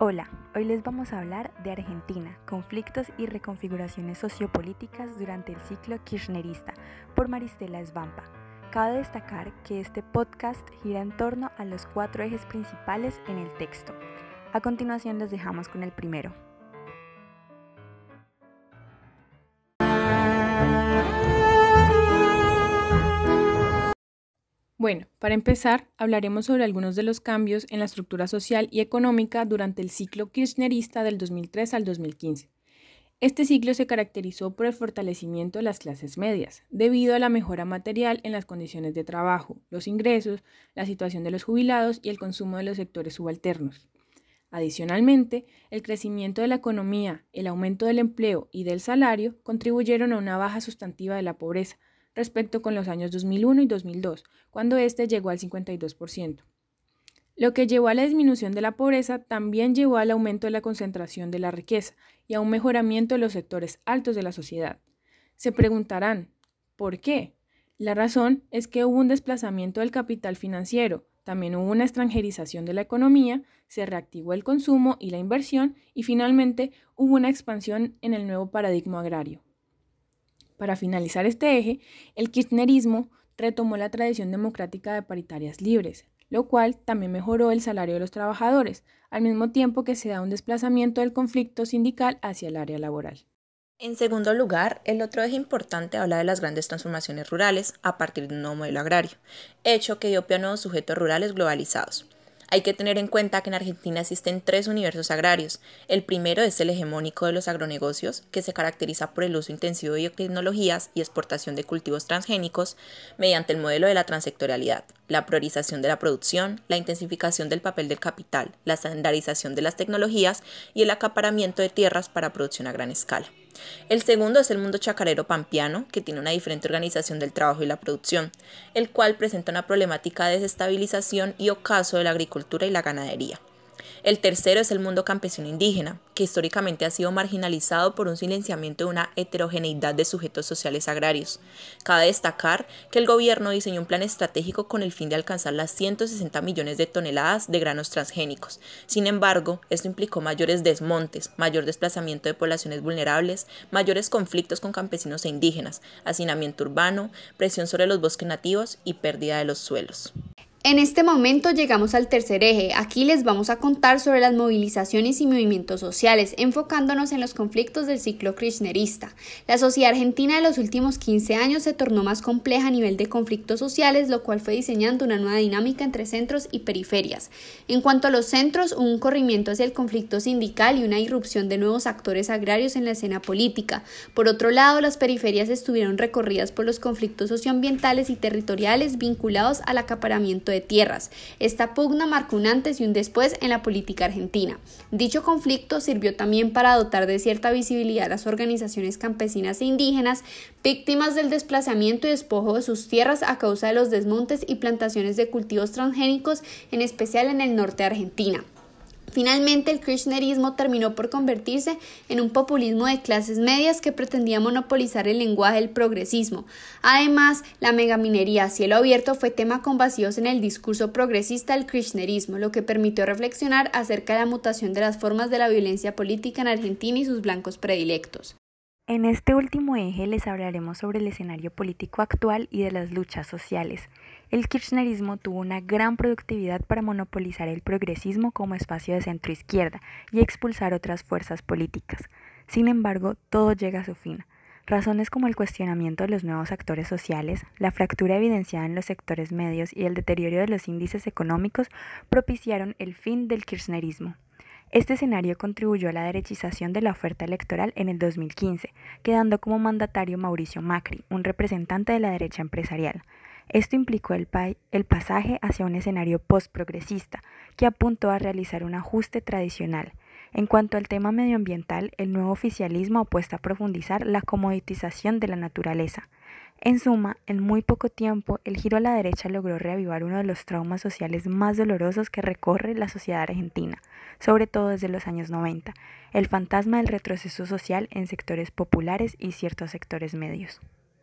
Hola, hoy les vamos a hablar de Argentina, conflictos y reconfiguraciones sociopolíticas durante el ciclo kirchnerista, por Maristela Esvampa. Cabe destacar que este podcast gira en torno a los cuatro ejes principales en el texto. A continuación les dejamos con el primero. Bueno, para empezar, hablaremos sobre algunos de los cambios en la estructura social y económica durante el ciclo kirchnerista del 2003 al 2015. Este ciclo se caracterizó por el fortalecimiento de las clases medias, debido a la mejora material en las condiciones de trabajo, los ingresos, la situación de los jubilados y el consumo de los sectores subalternos. Adicionalmente, el crecimiento de la economía, el aumento del empleo y del salario contribuyeron a una baja sustantiva de la pobreza, respecto con los años 2001 y 2002, cuando este llegó al 52%. Lo que llevó a la disminución de la pobreza también llevó al aumento de la concentración de la riqueza y a un mejoramiento de los sectores altos de la sociedad. Se preguntarán, ¿por qué? La razón es que hubo un desplazamiento del capital financiero, también hubo una extranjerización de la economía, se reactivó el consumo y la inversión y finalmente hubo una expansión en el nuevo paradigma agrario. Para finalizar este eje, el kirchnerismo retomó la tradición democrática de paritarias libres, lo cual también mejoró el salario de los trabajadores, al mismo tiempo que se da un desplazamiento del conflicto sindical hacia el área laboral. En segundo lugar, el otro eje importante habla de las grandes transformaciones rurales a partir de un nuevo modelo agrario, hecho que dio pie a nuevos sujetos rurales globalizados. Hay que tener en cuenta que en Argentina existen tres universos agrarios. El primero es el hegemónico de los agronegocios, que se caracteriza por el uso intensivo de biotecnologías y exportación de cultivos transgénicos mediante el modelo de la transectorialidad, la priorización de la producción, la intensificación del papel del capital, la estandarización de las tecnologías y el acaparamiento de tierras para producción a gran escala. El segundo es el mundo chacarero pampeano, que tiene una diferente organización del trabajo y la producción, el cual presenta una problemática de desestabilización y ocaso de la agricultura y la ganadería. El tercero es el mundo campesino indígena, que históricamente ha sido marginalizado por un silenciamiento de una heterogeneidad de sujetos sociales agrarios. Cabe destacar que el gobierno diseñó un plan estratégico con el fin de alcanzar las 160 millones de toneladas de granos transgénicos. Sin embargo, esto implicó mayores desmontes, mayor desplazamiento de poblaciones vulnerables, mayores conflictos con campesinos e indígenas, hacinamiento urbano, presión sobre los bosques nativos y pérdida de los suelos. En este momento llegamos al tercer eje. Aquí les vamos a contar sobre las movilizaciones y movimientos sociales, enfocándonos en los conflictos del ciclo kirchnerista. La sociedad argentina de los últimos 15 años se tornó más compleja a nivel de conflictos sociales, lo cual fue diseñando una nueva dinámica entre centros y periferias. En cuanto a los centros, hubo un corrimiento hacia el conflicto sindical y una irrupción de nuevos actores agrarios en la escena política. Por otro lado, las periferias estuvieron recorridas por los conflictos socioambientales y territoriales vinculados al acaparamiento tierras. Esta pugna marcó un antes y un después en la política argentina. Dicho conflicto sirvió también para dotar de cierta visibilidad a las organizaciones campesinas e indígenas víctimas del desplazamiento y despojo de sus tierras a causa de los desmontes y plantaciones de cultivos transgénicos, en especial en el norte de Argentina. Finalmente, el kirchnerismo terminó por convertirse en un populismo de clases medias que pretendía monopolizar el lenguaje del progresismo. Además, la megaminería a cielo abierto fue tema con vacíos en el discurso progresista del kirchnerismo, lo que permitió reflexionar acerca de la mutación de las formas de la violencia política en Argentina y sus blancos predilectos. En este último eje les hablaremos sobre el escenario político actual y de las luchas sociales. El kirchnerismo tuvo una gran productividad para monopolizar el progresismo como espacio de centro izquierda y expulsar otras fuerzas políticas. Sin embargo, todo llega a su fin. Razones como el cuestionamiento de los nuevos actores sociales, la fractura evidenciada en los sectores medios y el deterioro de los índices económicos propiciaron el fin del kirchnerismo. Este escenario contribuyó a la derechización de la oferta electoral en el 2015, quedando como mandatario Mauricio Macri, un representante de la derecha empresarial. Esto implicó el, el pasaje hacia un escenario postprogresista, que apuntó a realizar un ajuste tradicional. En cuanto al tema medioambiental, el nuevo oficialismo apuesta a profundizar la comoditización de la naturaleza. En suma, en muy poco tiempo, el giro a la derecha logró reavivar uno de los traumas sociales más dolorosos que recorre la sociedad argentina, sobre todo desde los años 90, el fantasma del retroceso social en sectores populares y ciertos sectores medios.